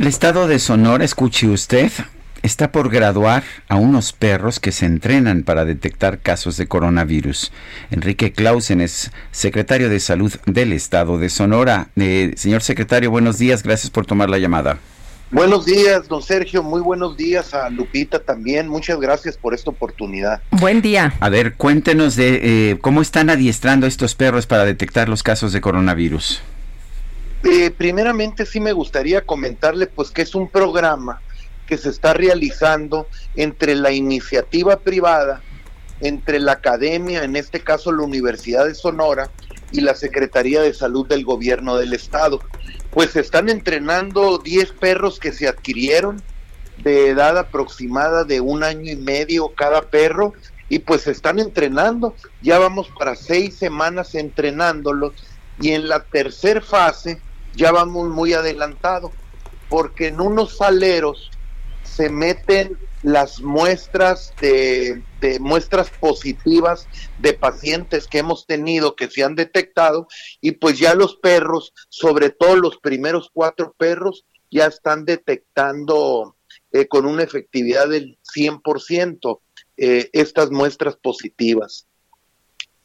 El estado de Sonora, escuche usted, está por graduar a unos perros que se entrenan para detectar casos de coronavirus. Enrique Clausen es secretario de Salud del estado de Sonora. Eh, señor secretario, buenos días, gracias por tomar la llamada. Buenos días, don Sergio. Muy buenos días a Lupita también. Muchas gracias por esta oportunidad. Buen día. A ver, cuéntenos de eh, cómo están adiestrando estos perros para detectar los casos de coronavirus. Eh, primeramente sí me gustaría comentarle pues que es un programa que se está realizando entre la iniciativa privada, entre la academia, en este caso la Universidad de Sonora, y la Secretaría de Salud del Gobierno del Estado. Pues están entrenando 10 perros que se adquirieron de edad aproximada de un año y medio cada perro y pues están entrenando. Ya vamos para seis semanas entrenándolos y en la tercera fase ya vamos muy adelantado porque en unos saleros se meten las muestras de, muestras positivas de pacientes que hemos tenido que se han detectado y pues ya los perros, sobre todo los primeros cuatro perros, ya están detectando eh, con una efectividad del 100% eh, estas muestras positivas.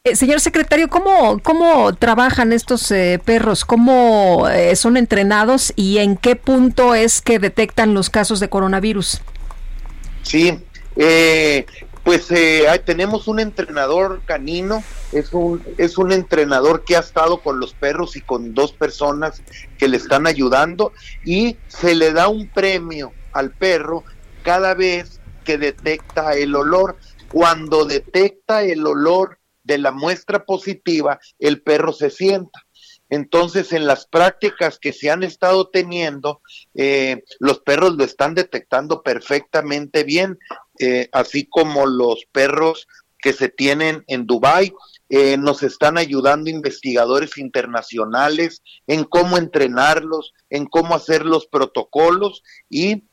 Eh, señor secretario, ¿cómo, cómo trabajan estos eh, perros? ¿Cómo eh, son entrenados y en qué punto es que detectan los casos de coronavirus? Sí, pues tenemos un entrenador canino, es un, es un entrenador que ha estado con los perros y con dos personas que le están ayudando y se le da un premio al perro cada vez que detecta el olor. Cuando detecta el olor de la muestra positiva, el perro se sienta. Entonces, en las prácticas que se han estado teniendo, eh, los perros lo están detectando perfectamente bien, eh, así como los perros que se tienen en Dubái. Eh, nos están ayudando investigadores internacionales en cómo entrenarlos, en cómo hacer los protocolos y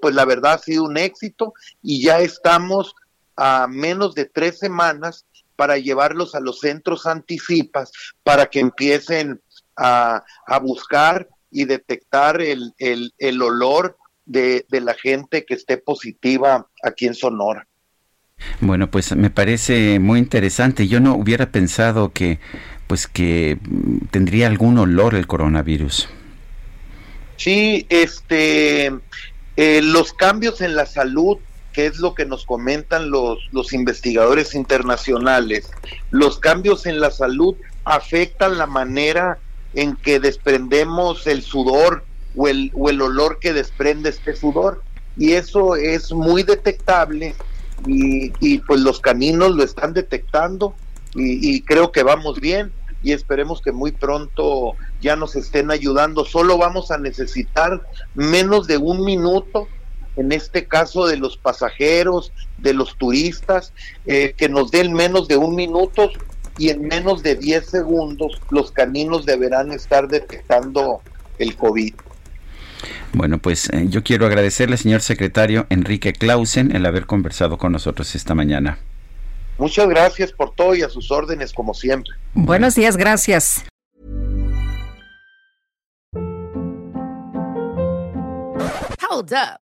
pues la verdad ha sido un éxito y ya estamos a menos de tres semanas para llevarlos a los centros anticipas para que empiecen a, buscar y detectar el, el, olor de, de, la gente que esté positiva aquí en Sonora. Bueno, pues me parece muy interesante. Yo no hubiera pensado que, pues que tendría algún olor el coronavirus. Sí, este, eh, los cambios en la salud es lo que nos comentan los, los investigadores internacionales, los cambios en la salud afectan la manera en que desprendemos el sudor o el, o el olor que desprende este sudor. Y eso es muy detectable y, y pues los caninos lo están detectando y, y creo que vamos bien y esperemos que muy pronto ya nos estén ayudando. Solo vamos a necesitar menos de un minuto en este caso de los pasajeros, de los turistas, eh, que nos den menos de un minuto y en menos de 10 segundos los caninos deberán estar detectando el COVID. Bueno, pues eh, yo quiero agradecerle, señor secretario Enrique Clausen, el haber conversado con nosotros esta mañana. Muchas gracias por todo y a sus órdenes, como siempre. Buenos días, gracias. Hold up.